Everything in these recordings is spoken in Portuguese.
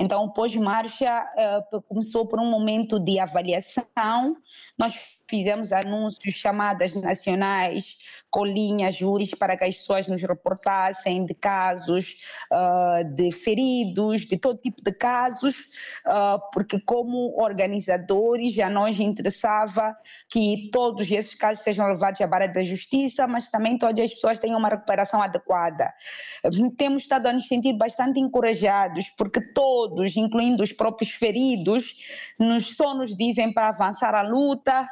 Então, pós-marcha uh, começou por um momento de avaliação. Nós fizemos anúncios, chamadas nacionais, colinhas, júris, para que as pessoas nos reportassem de casos uh, de feridos, de todo tipo de casos, uh, porque como organizadores já nos interessava que todos esses casos sejam levados à barra da justiça, mas também todas as pessoas tenham uma recuperação adequada. Temos estado a nos sentir bastante encorajados, porque todos, incluindo os próprios feridos, nos, só nos dizem para avançar a luta,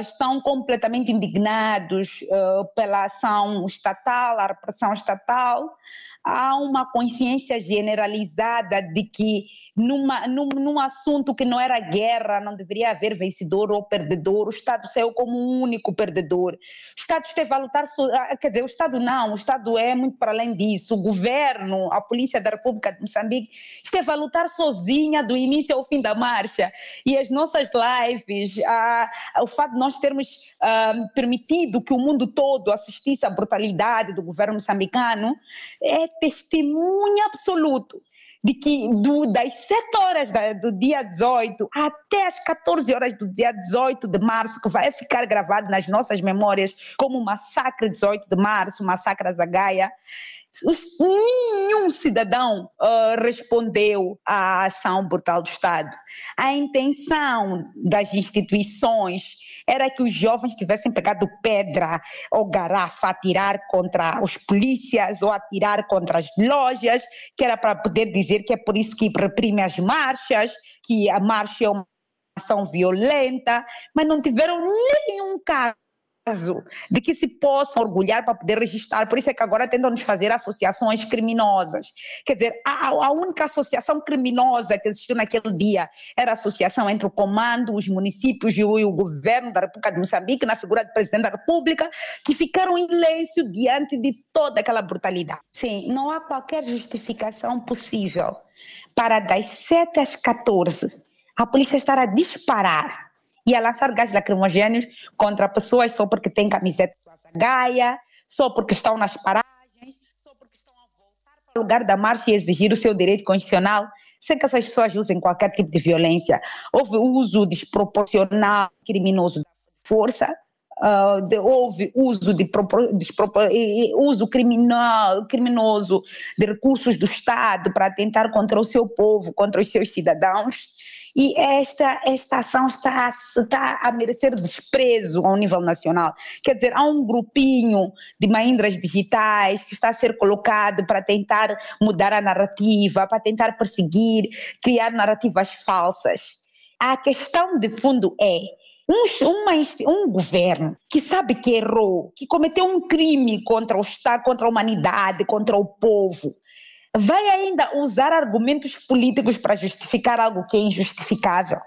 estão completamente indignados uh, pela ação estatal, a repressão estatal. Há uma consciência generalizada de que numa, num, num assunto que não era guerra, não deveria haver vencedor ou perdedor, o Estado saiu como um único perdedor. O Estado esteve a lutar, ah, quer dizer, o Estado não, o Estado é muito para além disso. O governo, a Polícia da República de Moçambique, esteve a lutar sozinha do início ao fim da marcha. E as nossas lives, ah, o fato de nós termos ah, permitido que o mundo todo assistisse à brutalidade do governo moçambicano, é testemunho absoluto de que do, das 7 horas da, do dia 18 até as 14 horas do dia 18 de março, que vai ficar gravado nas nossas memórias como o massacre 18 de março, massacre a Zagaia, nenhum cidadão uh, respondeu à ação brutal do Estado. A intenção das instituições era que os jovens tivessem pegado pedra ou garrafa a tirar contra os polícias ou a tirar contra as lojas, que era para poder dizer que é por isso que reprime as marchas, que a marcha é uma ação violenta, mas não tiveram nenhum caso de que se possam orgulhar para poder registrar. Por isso é que agora tentam nos fazer associações criminosas. Quer dizer, a, a, única associação criminosa que existiu naquele dia era a associação entre o comando, os municípios e o, e o governo da República de Moçambique, na figura do presidente da República, que ficaram em silêncio diante de toda aquela brutalidade. Sim, não há qualquer justificação possível para das 7 às 14 a polícia estar a disparar e a lançar gás lacrimogêneos contra pessoas só porque têm camiseta Gaia, só porque estão nas paragens, só porque estão a voltar para o lugar da marcha e exigir o seu direito constitucional, sem que essas pessoas usem qualquer tipo de violência. Houve uso desproporcional, criminoso de força, Uh, de, houve uso de, uso criminal, criminoso de recursos do Estado para tentar contra o seu povo, contra os seus cidadãos, e esta, esta ação está, está a merecer desprezo ao nível nacional. Quer dizer, há um grupinho de maindras digitais que está a ser colocado para tentar mudar a narrativa, para tentar perseguir, criar narrativas falsas. A questão de fundo é um, uma, um governo que sabe que errou, que cometeu um crime contra o Estado, contra a humanidade, contra o povo, vai ainda usar argumentos políticos para justificar algo que é injustificável.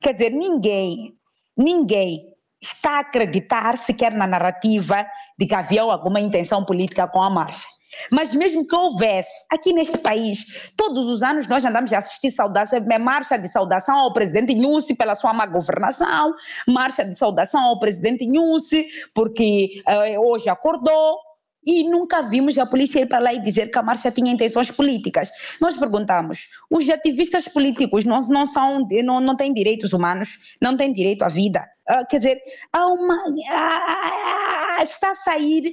Quer dizer, ninguém, ninguém está a acreditar sequer na narrativa de que havia alguma intenção política com a marcha. Mas mesmo que houvesse, aqui neste país, todos os anos nós andamos a assistir saudação, marcha de saudação ao presidente Nussi pela sua má governação, marcha de saudação ao presidente Nussi porque uh, hoje acordou, e nunca vimos a polícia ir para lá e dizer que a marcha tinha intenções políticas. Nós perguntamos: os ativistas políticos não, não, são, não, não têm direitos humanos, não têm direito à vida? Uh, quer dizer, há uma, está a sair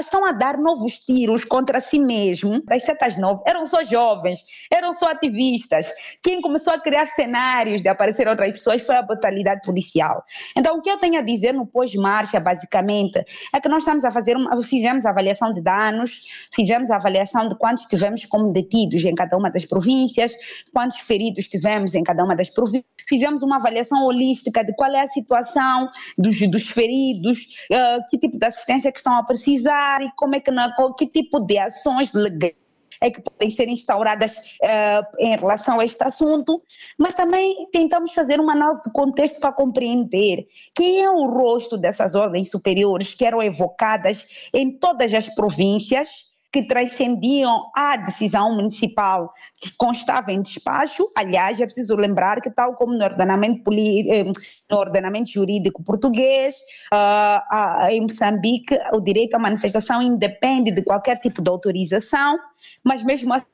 estão a dar novos tiros contra si mesmo, das setas novas. Eram só jovens, eram só ativistas. Quem começou a criar cenários de aparecer outras pessoas foi a brutalidade policial. Então, o que eu tenho a dizer no pós-marcha, basicamente, é que nós estamos a fazer, uma, fizemos a avaliação de danos, fizemos a avaliação de quantos tivemos como detidos em cada uma das províncias, quantos feridos tivemos em cada uma das províncias. Fizemos uma avaliação holística de qual é a situação dos, dos feridos, uh, que tipo de assistência que estão a precisar e como é que não, que tipo de ações legais é que podem ser instauradas uh, em relação a este assunto, mas também tentamos fazer uma análise de contexto para compreender quem é o rosto dessas ordens superiores que eram evocadas em todas as províncias que transcendiam a decisão municipal que constava em despacho. Aliás, é preciso lembrar que, tal como no ordenamento, eh, no ordenamento jurídico português, uh, em Moçambique, o direito à manifestação independe de qualquer tipo de autorização, mas mesmo assim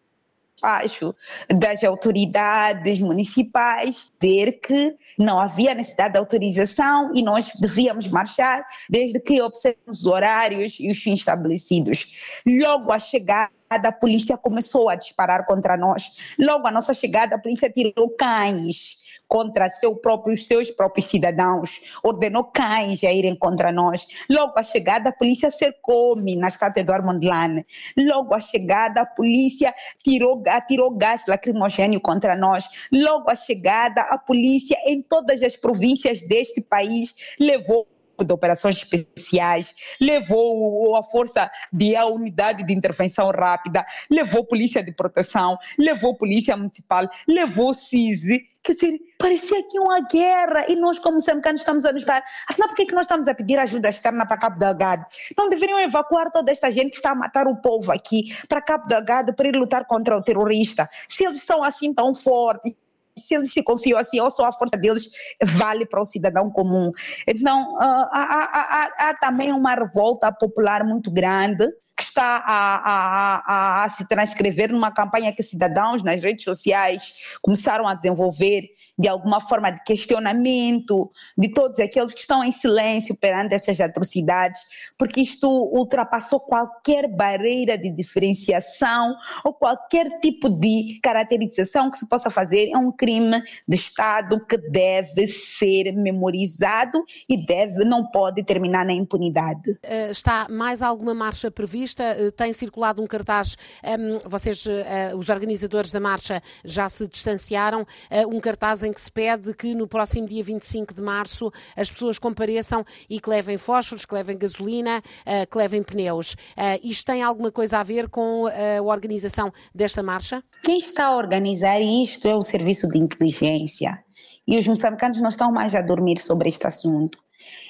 despacho das autoridades municipais dizer que não havia necessidade de autorização e nós devíamos marchar desde que observamos os horários e os fins estabelecidos. Logo a chegada a polícia começou a disparar contra nós. Logo a nossa chegada, a polícia tirou cães contra seu próprio, seus próprios cidadãos, ordenou cães a irem contra nós. Logo a chegada, a polícia cercou-me na estátua do Armandlane. Logo a chegada, a polícia tirou, atirou gás lacrimogênio contra nós. Logo a chegada, a polícia em todas as províncias deste país levou de operações especiais, levou a força de a unidade de intervenção rápida, levou polícia de proteção, levou polícia municipal, levou CISI, quer dizer, parecia aqui uma guerra e nós como moçambicanos estamos a nos dar, afinal por que, é que nós estamos a pedir ajuda externa para Cabo Delgado? Não deveriam evacuar toda esta gente que está a matar o povo aqui para Cabo Delgado para ir lutar contra o terrorista, se eles são assim tão fortes se eles se confiam assim, ou só a força deles vale para o cidadão comum. Então, uh, há, há, há, há também uma revolta popular muito grande que está a, a, a, a, se transcrever numa campanha que cidadãos nas redes sociais começaram a desenvolver de alguma forma de questionamento de todos aqueles que estão em silêncio perante essas atrocidades, porque isto ultrapassou qualquer barreira de diferenciação ou qualquer tipo de caracterização que se possa fazer. É um crime de Estado que deve ser memorizado e deve, não pode terminar na impunidade. Uh, está mais alguma marcha prevista? Uh, tem circulado um cartaz, um, vocês, uh, os organizadores da marcha, já se distanciaram, um cartaz em que se pede que no próximo dia 25 de março as pessoas compareçam e que levem fósforos, que levem gasolina, eh, que levem pneus. Eh, isto tem alguma coisa a ver com eh, a organização desta marcha? Quem está a organizar isto é o Serviço de Inteligência. E os moçambicanos não estão mais a dormir sobre este assunto.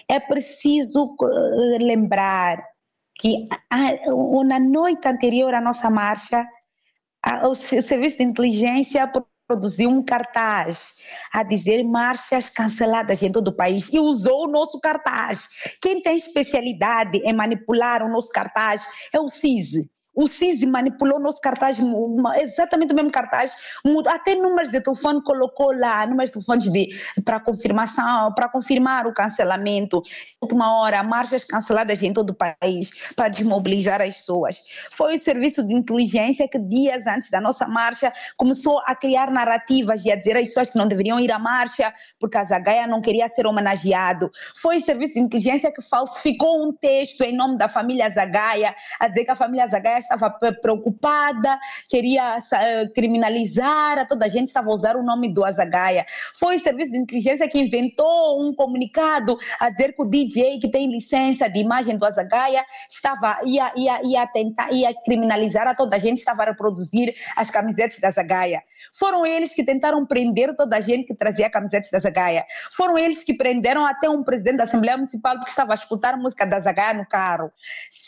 É preciso lembrar que na noite anterior à nossa marcha, o Serviço de Inteligência produziu um cartaz a dizer marchas canceladas em todo o país e usou o nosso cartaz. Quem tem especialidade em manipular o nosso cartaz é o CISE. O CISI manipulou nosso cartaz, exatamente o mesmo cartaz, até números de telefone colocou lá, números de telefones de, para confirmação, para confirmar o cancelamento. Última hora, marchas canceladas em todo o país para desmobilizar as pessoas. Foi o serviço de inteligência que dias antes da nossa marcha começou a criar narrativas e a dizer às pessoas que não deveriam ir à marcha porque a Zagaia não queria ser homenageado. Foi o serviço de inteligência que falsificou um texto em nome da família Zagaia, a dizer que a família Zagaia estava preocupada, queria eh, criminalizar, a toda a gente estava a usar o nome do Azagaia. Foi o serviço de inteligência que inventou um comunicado a dizer que o DJ que tem licença de imagem do Azagaia estava, ia, ia, ia tentar, ia criminalizar a toda a gente, estava a reproduzir as camisetas da Zagaia. Foram eles que tentaram prender toda a gente que trazia camisetas da Zagaia. Foram eles que prenderam até um presidente da Assembleia Municipal porque estava a escutar música da Zagaia no carro.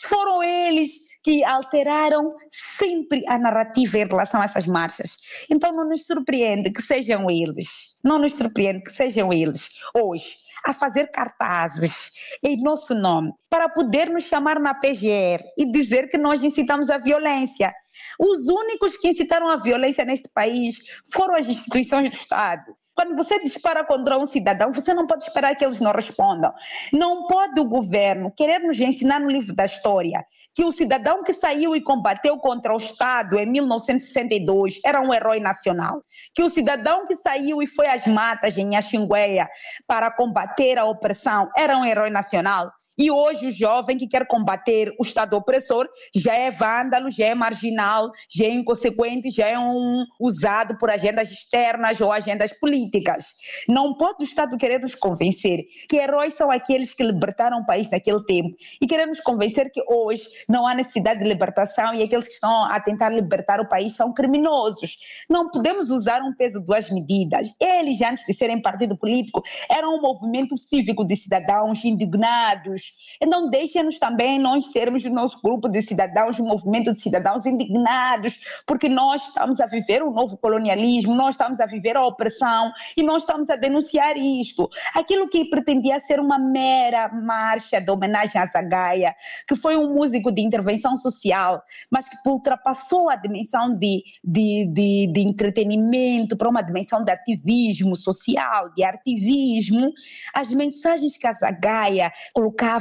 Foram eles que alteraram sempre a narrativa em relação a essas marchas. Então não nos surpreende que sejam eles, não nos surpreende que sejam eles hoje a fazer cartazes em nosso nome para poder nos chamar na PGR e dizer que nós incitamos a violência. Os únicos que incitaram a violência neste país foram as instituições do Estado. Quando você dispara contra um cidadão, você não pode esperar que eles não respondam. Não pode o governo querer nos ensinar no livro da história que o cidadão que saiu e combateu contra o Estado em 1962 era um herói nacional. Que o cidadão que saiu e foi às matas em Axingueia para combater a opressão era um herói nacional. E hoje o jovem que quer combater o Estado opressor já é vândalo, já é marginal, já é inconsequente, já é um usado por agendas externas ou agendas políticas. Não pode o Estado querer nos convencer que heróis são aqueles que libertaram o país naquele tempo e querer nos convencer que hoje não há necessidade de libertação e aqueles que estão a tentar libertar o país são criminosos. Não podemos usar um peso duas medidas. Eles, antes de serem partido político, eram um movimento cívico de cidadãos indignados indignados. Então, deixem-nos também nós sermos o nosso grupo de cidadãos, o movimento de cidadãos indignados, porque nós estamos a viver um novo colonialismo, nós estamos a viver a opressão e nós estamos a denunciar isto. Aquilo que pretendia ser uma mera marcha de homenagem a Zagaia, que foi um músico de intervenção social, mas que ultrapassou a dimensão de, de, de, de entretenimento para uma dimensão de ativismo social, de ativismo, as mensagens que a Zagaia colocava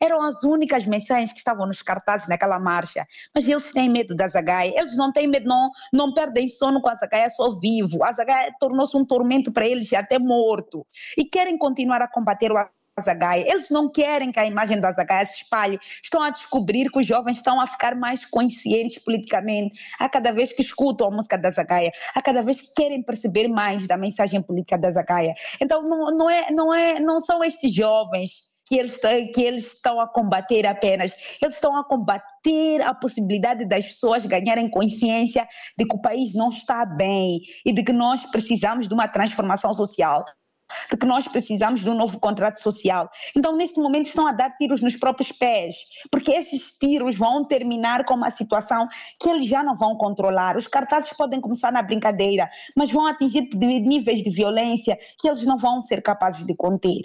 eram as únicas mensagens que estavam nos cartazes naquela marcha. Mas eles têm medo da Zagaia, eles não têm medo, não, não perdem sono com a Zagaia só vivo. A Zagaia tornou-se um tormento para eles até morto. E querem continuar a combater o Zagaia. Eles não querem que a imagem da Zagaia se espalhe. Estão a descobrir que os jovens estão a ficar mais conscientes politicamente a cada vez que escutam a música da Zagaia, a cada vez que querem perceber mais da mensagem política da Zagaia. Então não, não, é, não, é, não são estes jovens que eles, que eles estão a combater apenas. Eles estão a combater a possibilidade das pessoas ganharem consciência de que o país não está bem e de que nós precisamos de uma transformação social de que nós precisamos de um novo contrato social. Então, neste momento, estão a dar tiros nos próprios pés, porque esses tiros vão terminar com uma situação que eles já não vão controlar. Os cartazes podem começar na brincadeira, mas vão atingir níveis de violência que eles não vão ser capazes de conter.